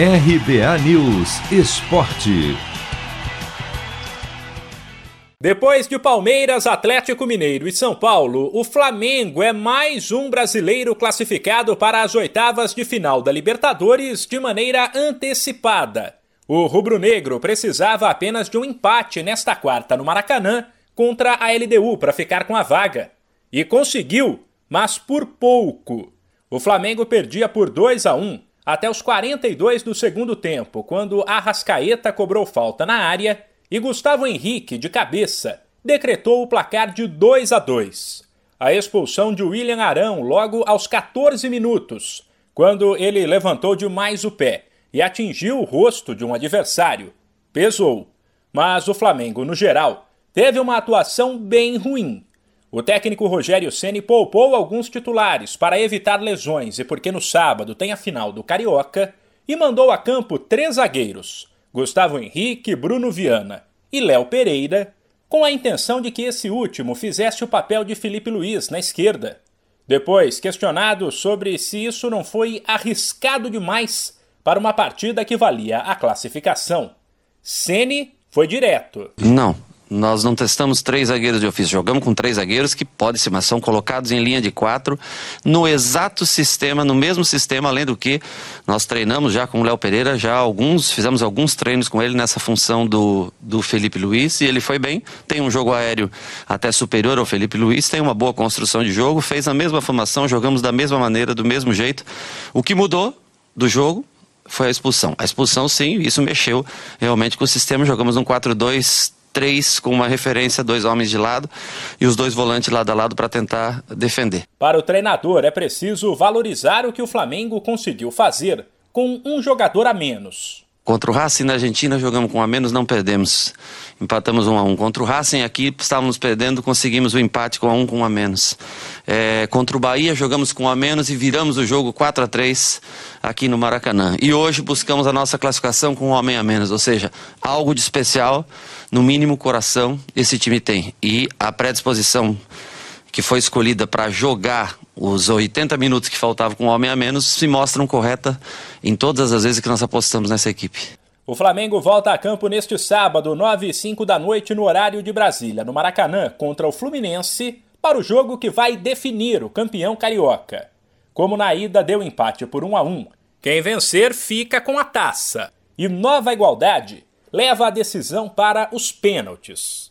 RBA News Esporte. Depois de Palmeiras, Atlético Mineiro e São Paulo, o Flamengo é mais um brasileiro classificado para as oitavas de final da Libertadores de maneira antecipada. O rubro-negro precisava apenas de um empate nesta quarta no Maracanã contra a LDU para ficar com a vaga. E conseguiu, mas por pouco. O Flamengo perdia por 2 a 1 até os 42 do segundo tempo, quando Arrascaeta cobrou falta na área e Gustavo Henrique, de cabeça, decretou o placar de 2 a 2. A expulsão de William Arão logo aos 14 minutos, quando ele levantou demais o pé e atingiu o rosto de um adversário. Pesou. Mas o Flamengo, no geral, teve uma atuação bem ruim. O técnico Rogério Ceni poupou alguns titulares para evitar lesões e porque no sábado tem a final do Carioca e mandou a campo três zagueiros: Gustavo Henrique, Bruno Viana e Léo Pereira, com a intenção de que esse último fizesse o papel de Felipe Luiz na esquerda. Depois, questionado sobre se isso não foi arriscado demais para uma partida que valia a classificação, Ceni foi direto. Não, nós não testamos três zagueiros de ofício, jogamos com três zagueiros que pode ser, mas são colocados em linha de quatro no exato sistema, no mesmo sistema, além do que nós treinamos já com o Léo Pereira, já alguns, fizemos alguns treinos com ele nessa função do, do Felipe Luiz e ele foi bem. Tem um jogo aéreo até superior ao Felipe Luiz, tem uma boa construção de jogo, fez a mesma formação, jogamos da mesma maneira, do mesmo jeito. O que mudou do jogo foi a expulsão. A expulsão, sim, isso mexeu realmente com o sistema. Jogamos um 4-2 três com uma referência, dois homens de lado e os dois volantes lado a lado para tentar defender. Para o treinador é preciso valorizar o que o Flamengo conseguiu fazer com um jogador a menos. Contra o Racing na Argentina jogamos com a menos, não perdemos. Empatamos um a um. Contra o Racing aqui estávamos perdendo, conseguimos o um empate com a um com a menos. É, contra o Bahia jogamos com a menos e viramos o jogo 4 a 3 aqui no Maracanã. E hoje buscamos a nossa classificação com um homem a menos, ou seja, algo de especial, no mínimo coração, esse time tem. E a predisposição que foi escolhida para jogar os 80 minutos que faltavam com um homem a menos se mostram correta em todas as vezes que nós apostamos nessa equipe. O Flamengo volta a campo neste sábado, 9 e 5 da noite, no horário de Brasília, no Maracanã, contra o Fluminense, para o jogo que vai definir o campeão carioca. Como na ida deu empate por 1 a 1, quem vencer fica com a taça. E nova igualdade leva a decisão para os pênaltis.